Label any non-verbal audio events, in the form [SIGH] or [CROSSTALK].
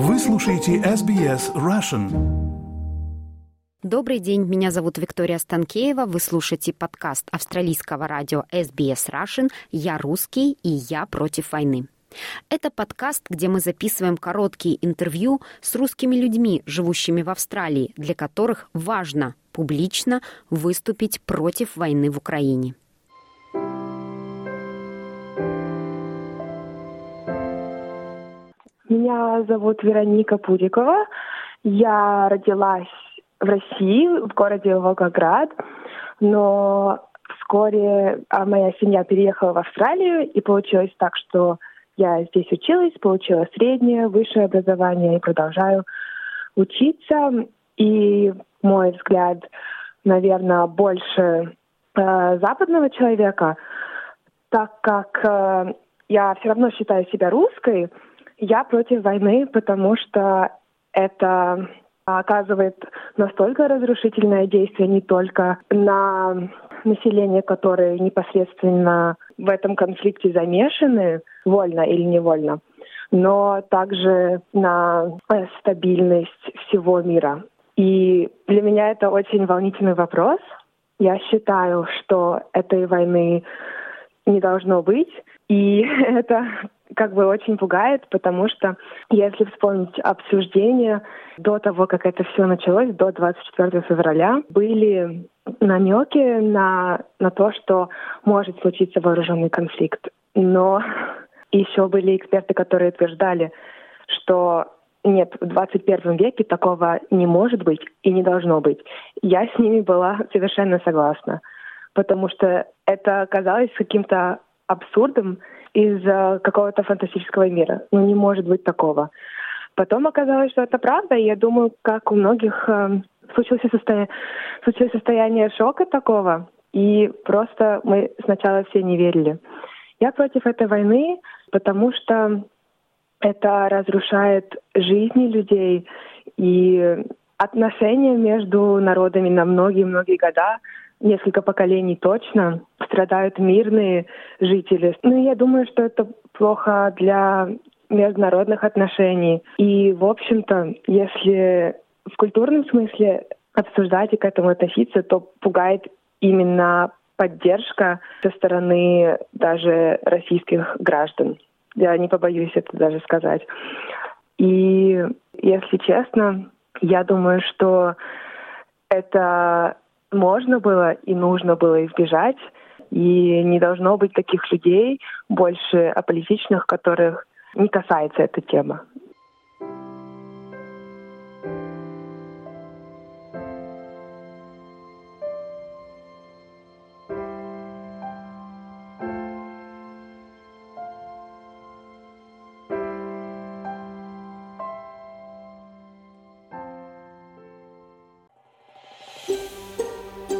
Вы слушаете SBS Russian. Добрый день, меня зовут Виктория Станкеева. Вы слушаете подкаст австралийского радио SBS Russian «Я русский и я против войны». Это подкаст, где мы записываем короткие интервью с русскими людьми, живущими в Австралии, для которых важно публично выступить против войны в Украине. Меня зовут Вероника Пурикова. Я родилась в России, в городе Волгоград, но вскоре а, моя семья переехала в Австралию, и получилось так, что я здесь училась, получила среднее, высшее образование и продолжаю учиться. И мой взгляд, наверное, больше э, западного человека, так как э, я все равно считаю себя русской, я против войны, потому что это оказывает настолько разрушительное действие не только на население, которое непосредственно в этом конфликте замешаны, вольно или невольно, но также на стабильность всего мира. И для меня это очень волнительный вопрос. Я считаю, что этой войны не должно быть. И [LAUGHS] это как бы очень пугает, потому что если вспомнить обсуждение до того, как это все началось, до 24 февраля, были намеки на, на то, что может случиться вооруженный конфликт. Но [LAUGHS] еще были эксперты, которые утверждали, что нет, в 21 веке такого не может быть и не должно быть. Я с ними была совершенно согласна, потому что это казалось каким-то абсурдом из какого-то фантастического мира. Ну, не может быть такого. Потом оказалось, что это правда, и я думаю, как у многих э, случилось, состоя... случилось состояние шока такого, и просто мы сначала все не верили. Я против этой войны, потому что это разрушает жизни людей и отношения между народами на многие-многие года несколько поколений точно страдают мирные жители. Ну, я думаю, что это плохо для международных отношений. И, в общем-то, если в культурном смысле обсуждать и к этому относиться, то пугает именно поддержка со стороны даже российских граждан. Я не побоюсь это даже сказать. И, если честно, я думаю, что это можно было и нужно было избежать. И не должно быть таких людей, больше аполитичных, которых не касается эта тема.